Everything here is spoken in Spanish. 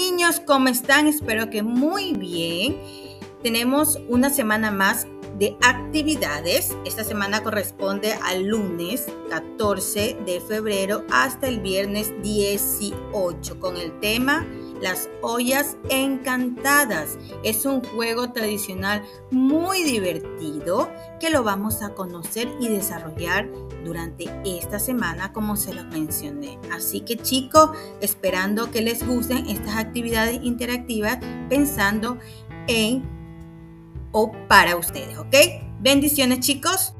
niños, ¿cómo están? Espero que muy bien. Tenemos una semana más de actividades. Esta semana corresponde al lunes 14 de febrero hasta el viernes 18 con el tema las ollas encantadas. Es un juego tradicional muy divertido que lo vamos a conocer y desarrollar durante esta semana como se los mencioné. Así que chicos, esperando que les gusten estas actividades interactivas pensando en o para ustedes, ¿ok? Bendiciones chicos.